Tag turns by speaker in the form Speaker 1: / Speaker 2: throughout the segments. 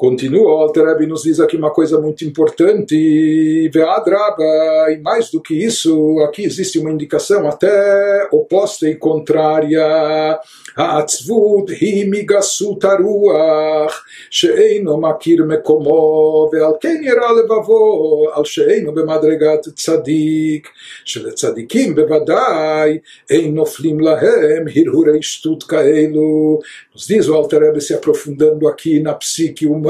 Speaker 1: Continua, o Alter nos diz aqui uma coisa muito importante, Veadraba, e mais do que isso, aqui existe uma indicação até oposta e contrária. העצבות היא מגסות הרוח שאינו מכיר מקומו ועל כן ירא לבבו על שאינו במדרגת צדיק שלצדיקים בוודאי אין נופלים להם הרהורי שטות כאלו. Nos diz o Alter se aprofundando aqui na psique humana,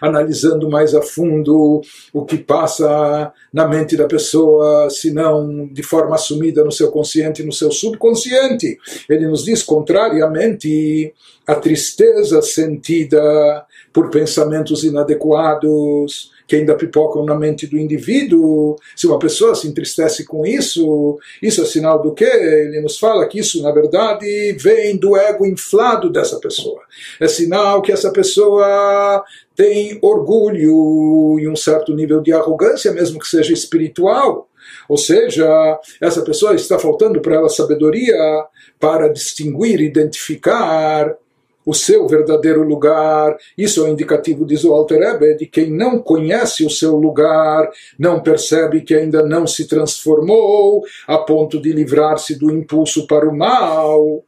Speaker 1: analisando mais a fundo o que passa na mente da pessoa, se não de forma assumida no seu consciente e no seu subconsciente. Ele nos diz, contrariamente, a tristeza sentida por pensamentos inadequados, que ainda pipocam na mente do indivíduo. Se uma pessoa se entristece com isso, isso é sinal do quê? Ele nos fala que isso, na verdade, vem do ego inflado dessa pessoa. É sinal que essa pessoa tem orgulho e um certo nível de arrogância, mesmo que seja espiritual. Ou seja, essa pessoa está faltando para ela sabedoria para distinguir, identificar o seu verdadeiro lugar. Isso é um indicativo, diz o Alter Ebe, de quem não conhece o seu lugar, não percebe que ainda não se transformou a ponto de livrar-se do impulso para o mal. Ou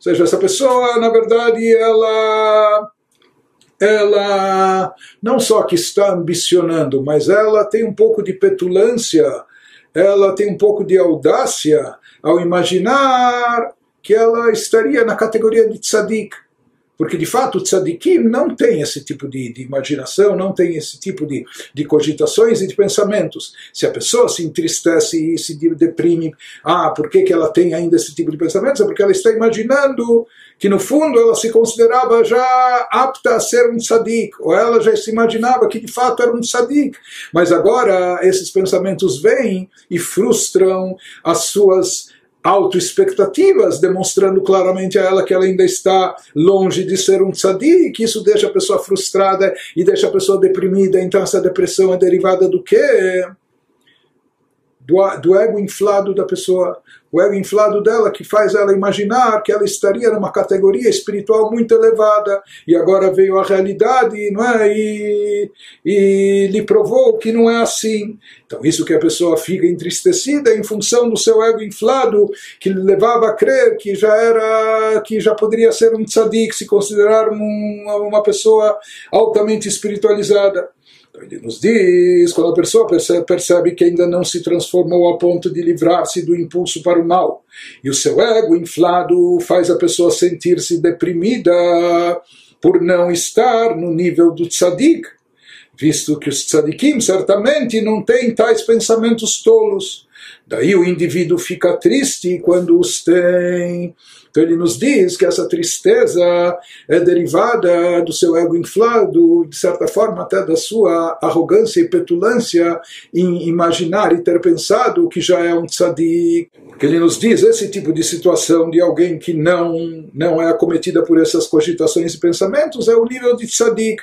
Speaker 1: seja, essa pessoa, na verdade, ela ela não só que está ambicionando, mas ela tem um pouco de petulância, ela tem um pouco de audácia ao imaginar que ela estaria na categoria de tzadik. Porque de fato o tzadikim não tem esse tipo de, de, imaginação, não tem esse tipo de, de cogitações e de pensamentos. Se a pessoa se entristece e se deprime, ah, por que, que ela tem ainda esse tipo de pensamentos? É porque ela está imaginando que no fundo ela se considerava já apta a ser um tzadik, ou ela já se imaginava que de fato era um tzadik. Mas agora esses pensamentos vêm e frustram as suas autoexpectativas, demonstrando claramente a ela que ela ainda está longe de ser um tzadik, isso deixa a pessoa frustrada e deixa a pessoa deprimida, então essa depressão é derivada do quê? Do, do ego inflado da pessoa o ego inflado dela que faz ela imaginar que ela estaria numa categoria espiritual muito elevada e agora veio a realidade não é? E, e lhe provou que não é assim. Então isso que a pessoa fica entristecida em função do seu ego inflado que lhe levava a crer que já era que já poderia ser um tzadik se considerar um, uma pessoa altamente espiritualizada ele nos diz, quando a pessoa percebe, percebe, que ainda não se transformou a ponto de livrar-se do impulso para o mal, e o seu ego inflado faz a pessoa sentir-se deprimida por não estar no nível do tzadik, visto que os tzadikim certamente não têm tais pensamentos tolos. Daí o indivíduo fica triste quando os tem. Então ele nos diz que essa tristeza é derivada do seu ego inflado, de certa forma até da sua arrogância e petulância em imaginar e ter pensado que já é um tzadik. Porque ele nos diz esse tipo de situação de alguém que não, não é acometida por essas cogitações e pensamentos é o nível de tzadik.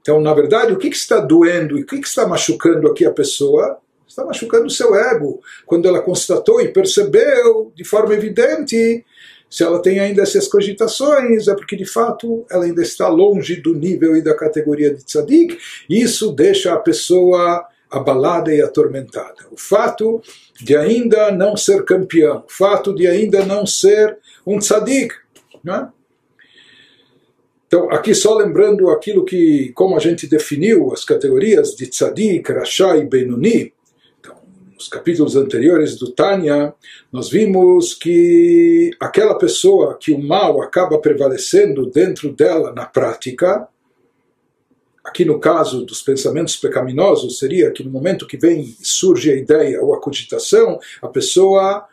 Speaker 1: Então, na verdade, o que, que está doendo e o que, que está machucando aqui a pessoa? Está machucando o seu ego. Quando ela constatou e percebeu de forma evidente, se ela tem ainda essas cogitações, é porque de fato ela ainda está longe do nível e da categoria de tzadik, isso deixa a pessoa abalada e atormentada. O fato de ainda não ser campeão, o fato de ainda não ser um tzadik, é? Então, aqui só lembrando aquilo que, como a gente definiu as categorias de tzadik, rasha e benuni, nos capítulos anteriores do Tânia, nós vimos que aquela pessoa que o mal acaba prevalecendo dentro dela na prática, aqui no caso dos pensamentos pecaminosos, seria que no momento que vem surge a ideia ou a cogitação, a pessoa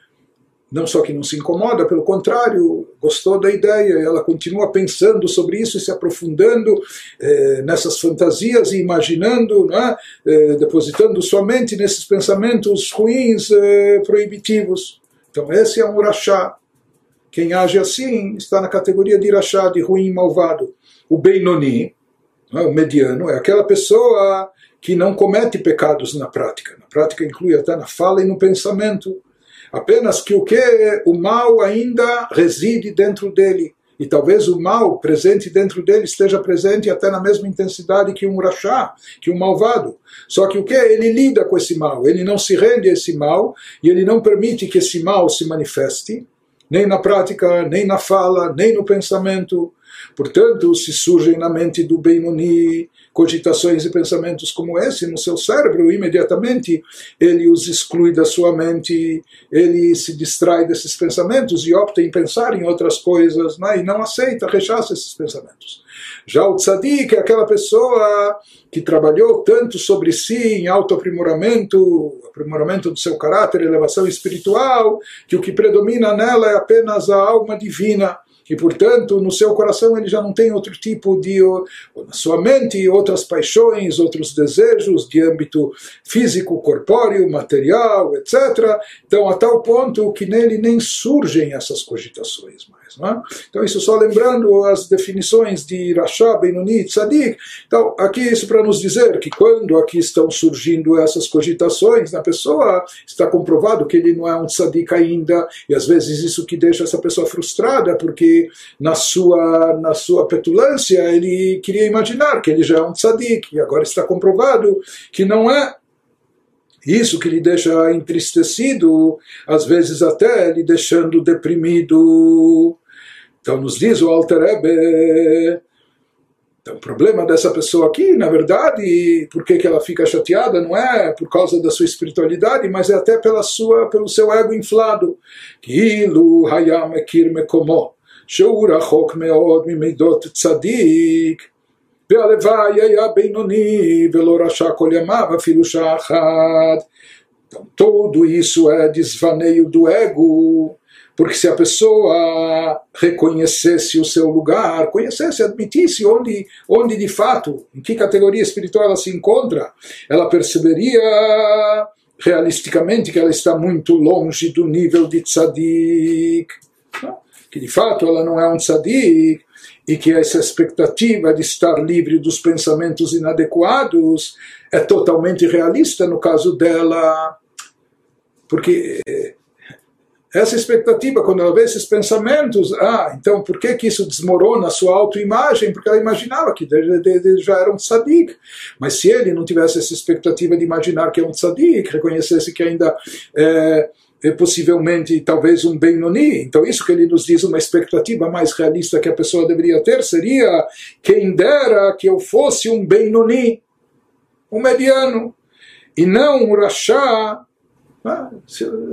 Speaker 1: não só que não se incomoda, pelo contrário, gostou da ideia, ela continua pensando sobre isso e se aprofundando eh, nessas fantasias e imaginando, né, eh, depositando sua mente nesses pensamentos ruins, eh, proibitivos. Então, esse é um rachá. Quem age assim está na categoria de rachá, de ruim malvado. O Beinoni, né, o mediano, é aquela pessoa que não comete pecados na prática. Na prática inclui até na fala e no pensamento Apenas que o que o mal ainda reside dentro dele. E talvez o mal presente dentro dele esteja presente até na mesma intensidade que um rachá, que um malvado. Só que o que? Ele lida com esse mal, ele não se rende a esse mal e ele não permite que esse mal se manifeste, nem na prática, nem na fala, nem no pensamento. Portanto, se surgem na mente do Benoni cogitações e pensamentos como esse no seu cérebro, imediatamente ele os exclui da sua mente, ele se distrai desses pensamentos e opta em pensar em outras coisas né? e não aceita, rechaça esses pensamentos. Já o tzadik é aquela pessoa que trabalhou tanto sobre si em autoaprimoramento, aprimoramento do seu caráter, elevação espiritual, que o que predomina nela é apenas a alma divina e portanto no seu coração ele já não tem outro tipo de na sua mente outras paixões outros desejos de âmbito físico corpóreo material etc então a tal ponto que nele nem surgem essas cogitações mais é? então isso só lembrando as definições de Rasha, Benoni, Tzadik então aqui isso para nos dizer que quando aqui estão surgindo essas cogitações na pessoa está comprovado que ele não é um Tzadik ainda e às vezes isso que deixa essa pessoa frustrada porque na sua, na sua petulância ele queria imaginar que ele já é um tzadik, e agora está comprovado que não é. Isso que lhe deixa entristecido, às vezes até lhe deixando deprimido. Então nos diz o Alter Ebe, então, o problema dessa pessoa aqui, na verdade, por que, que ela fica chateada, não é por causa da sua espiritualidade, mas é até pela sua, pelo seu ego inflado. Kilu hayam ekir mekomo. שהוא רחוק מאוד ממידות צדיק, והלוואי היה בינוני ולא רשע כל ימיו אפילו שעה אחת. Então, tudo isso é desvaneio do ego, porque se a pessoa reconhecesse o seu lugar, conhecesse, admitisse onde, onde de fato, em que categoria espiritual ela se encontra, ela perceberia realisticamente que ela está muito longe do nível de tzadik que de fato ela não é um tzadik, e que essa expectativa de estar livre dos pensamentos inadequados é totalmente realista no caso dela, porque essa expectativa, quando ela vê esses pensamentos, ah, então por que, que isso desmorona a sua autoimagem? Porque ela imaginava que já era um tzadik. Mas se ele não tivesse essa expectativa de imaginar que é um tzadik, reconhecesse que ainda é, possivelmente talvez um Benoni. Então isso que ele nos diz, uma expectativa mais realista que a pessoa deveria ter seria quem dera que eu fosse um Benoni, um mediano, e não um Rachá. Ah,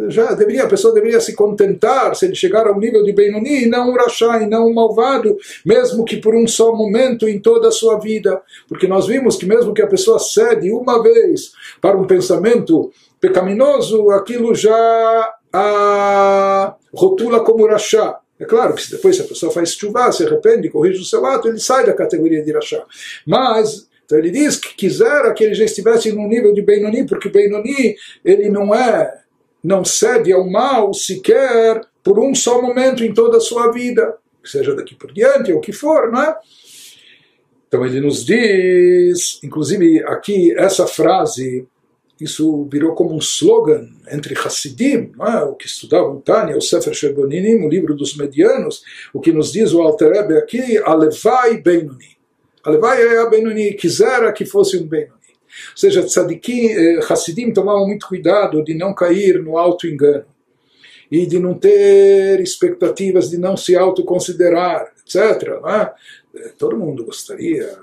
Speaker 1: já deveria, a pessoa deveria se contentar se ele chegar ao nível de Benoni, não um Rachá e não um malvado, mesmo que por um só momento em toda a sua vida. Porque nós vimos que mesmo que a pessoa cede uma vez para um pensamento pecaminoso, aquilo já a rotula como rachá. É claro que depois se a pessoa faz chuva, se arrepende, corrige o seu ato, ele sai da categoria de rachá. Mas então ele diz que quisera que ele já estivesse no nível de Benoni, porque Benoni ele não é, não cede ao mal sequer por um só momento em toda a sua vida, seja daqui por diante ou o que for, não é? Então ele nos diz, inclusive aqui essa frase isso virou como um slogan entre Hassidim, é? o que estudavam Tânia, o Sefer Sherboninim, o livro dos medianos, o que nos diz o Alter Rebbe aqui, Alevai Benoni. Alevai é a Benoni, quisera que fosse um Benoni. Ou seja, tzadikim, eh, Hassidim tomavam muito cuidado de não cair no auto-engano e de não ter expectativas de não se autoconsiderar, etc. É? Eh, todo mundo gostaria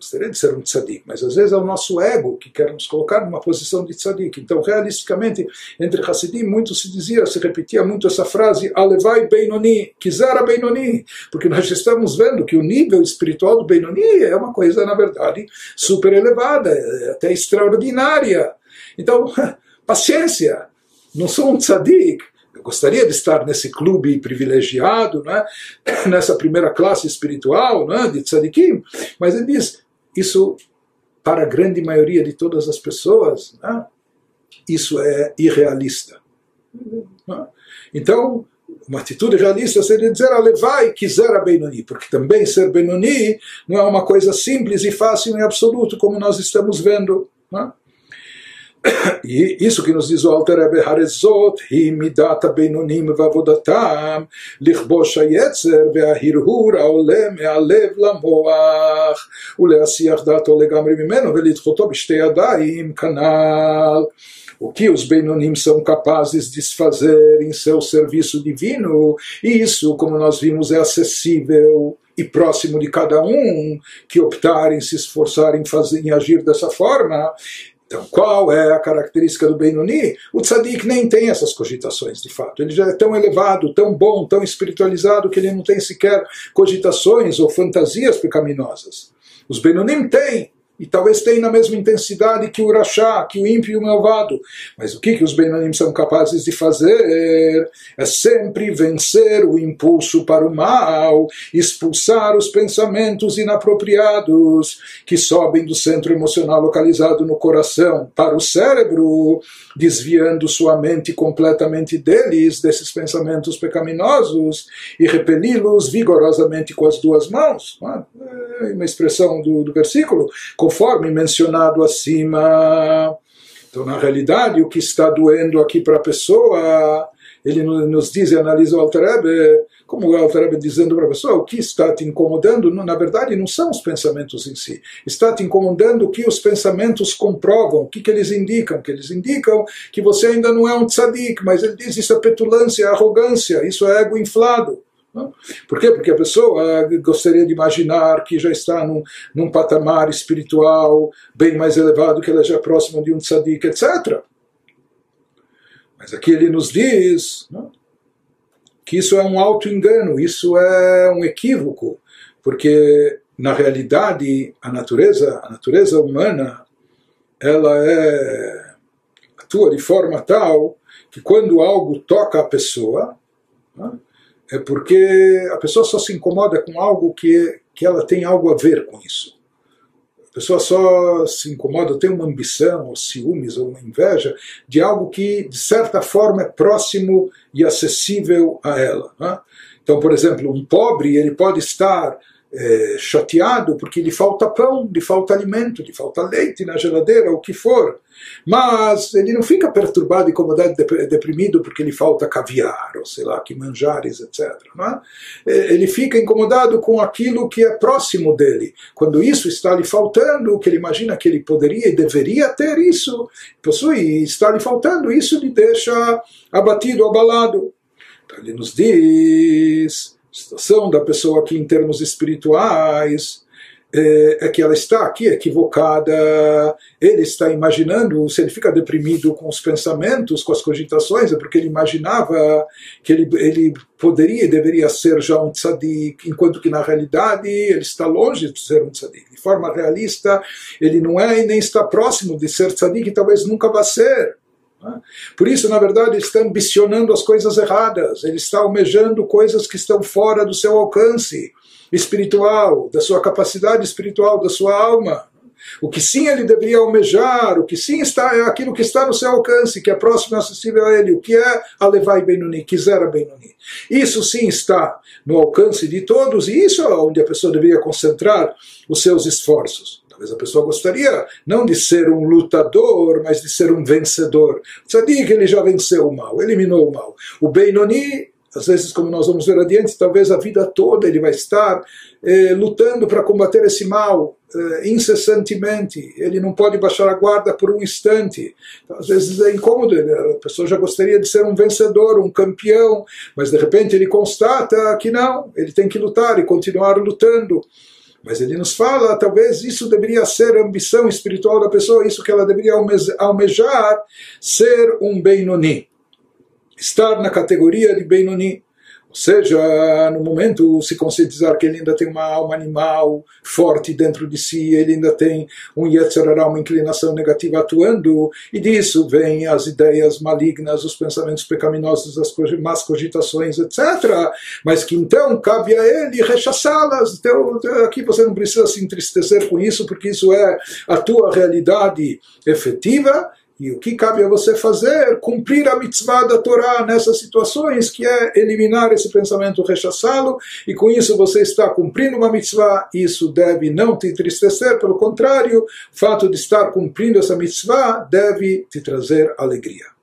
Speaker 1: gostaria de ser um tzadik, mas às vezes é o nosso ego que quer nos colocar numa posição de tzadik. Então, realisticamente, entre Hassidim, muito se dizia, se repetia muito essa frase, Alevai Beinoni, Kizara Beinoni, porque nós estamos vendo que o nível espiritual do Beinoni é uma coisa, na verdade, super elevada, até extraordinária. Então, paciência, não sou um tzadik, eu gostaria de estar nesse clube privilegiado, né? nessa primeira classe espiritual né? de tzadikim, mas ele diz, isso, para a grande maioria de todas as pessoas, né, isso é irrealista. Né? Então, uma atitude realista seria dizer Alevai quiser a Benoni, porque também ser Benoni não é uma coisa simples e fácil em absoluto, como nós estamos vendo. Né? E isso que nos diz o Alter Rebbe Harezot, Himidata Benonim Vavodatam, Lichbosh Hayetzer Veahirhur Aolem Ealev Lamoach, Uleasiach Dato Legamri Mimeno Velitchoto Bisteyadaim Canal. O que os Benonim são capazes de fazer em seu serviço divino, e isso, como nós vimos, é acessível e próximo de cada um que optarem se esforçarem em, em agir dessa forma, então, qual é a característica do Benoni? O tzadik nem tem essas cogitações, de fato. Ele já é tão elevado, tão bom, tão espiritualizado, que ele não tem sequer cogitações ou fantasias pecaminosas. Os Benonim têm, e talvez tenha na mesma intensidade que o Rachá, que o ímpio e o malvado. Mas o que, que os Benanim são capazes de fazer? É sempre vencer o impulso para o mal, expulsar os pensamentos inapropriados que sobem do centro emocional localizado no coração para o cérebro, desviando sua mente completamente deles, desses pensamentos pecaminosos, e repeli-los vigorosamente com as duas mãos. É uma expressão do, do versículo conforme mencionado acima. Então, na realidade, o que está doendo aqui para a pessoa, ele nos diz e analisa o Altareb, como o Altareb dizendo para a pessoa, o que está te incomodando, na verdade, não são os pensamentos em si. Está te incomodando o que os pensamentos comprovam, o que, que eles indicam. Que eles indicam que você ainda não é um tzadik, mas ele diz isso é petulância, é arrogância, isso é ego inflado. Por quê? Porque a pessoa gostaria de imaginar que já está num, num patamar espiritual bem mais elevado, que ela já é próxima de um tzadik, etc. Mas aqui ele nos diz não? que isso é um auto-engano, isso é um equívoco, porque na realidade a natureza, a natureza humana, ela é atua de forma tal que quando algo toca a pessoa, não? É porque a pessoa só se incomoda com algo que, que ela tem algo a ver com isso. A pessoa só se incomoda, tem uma ambição, ou ciúmes, ou uma inveja de algo que, de certa forma, é próximo e acessível a ela. Né? Então, por exemplo, um pobre ele pode estar é, chateado porque lhe falta pão, lhe falta alimento, lhe falta leite na geladeira, o que for. Mas ele não fica perturbado, incomodado, deprimido porque lhe falta caviar, ou sei lá, que manjares, etc. É? é? Ele fica incomodado com aquilo que é próximo dele. Quando isso está lhe faltando, que ele imagina que ele poderia e deveria ter isso, possui, está lhe faltando, isso lhe deixa abatido, abalado. Então ele nos diz situação da pessoa aqui em termos espirituais é, é, que ela está aqui equivocada, ele está imaginando, se ele fica deprimido com os pensamentos, com as cogitações, é porque ele imaginava que ele, ele poderia e deveria ser já um tzadik, enquanto que na realidade ele está longe de ser um tzadik. De forma realista, ele não é e nem está próximo de ser tzadik e talvez nunca vá ser. Né? Por isso, na verdade, ele está ambicionando as coisas erradas, ele está almejando coisas que estão fora do seu alcance espiritual, da sua capacidade espiritual, da sua alma. O que sim ele deveria almejar, o que sim está é aquilo que está no seu alcance, que é próximo e acessível a ele, o que é a Levai Benoni, Kizera Benoni. Isso sim está no alcance de todos, e isso é onde a pessoa deveria concentrar os seus esforços. A pessoa gostaria não de ser um lutador, mas de ser um vencedor. Tzadik, ele já venceu o mal, eliminou o mal. O Beinoni, às vezes, como nós vamos ver adiante, talvez a vida toda ele vai estar eh, lutando para combater esse mal eh, incessantemente. Ele não pode baixar a guarda por um instante. Então, às vezes é incômodo, a pessoa já gostaria de ser um vencedor, um campeão, mas de repente ele constata que não, ele tem que lutar e continuar lutando. Mas ele nos fala, talvez isso deveria ser a ambição espiritual da pessoa, isso que ela deveria almejar, ser um Benoni. Estar na categoria de Benoni. Ou seja, no momento se conscientizar que ele ainda tem uma alma animal forte dentro de si, ele ainda tem um Yetzirah, uma inclinação negativa atuando, e disso vêm as ideias malignas, os pensamentos pecaminosos, as más cogitações, etc. Mas que então cabe a ele rechaçá-las. Então, aqui você não precisa se entristecer com isso, porque isso é a tua realidade efetiva E o que cabe a você fazer? Cumprir a mitzvah da Torá nessas situações, que é eliminar esse pensamento, rechaçá-lo, e com isso você está cumprindo uma mitzvah. Isso deve não te entristecer, pelo contrário, o fato de estar cumprindo essa mitzvah deve te trazer alegria.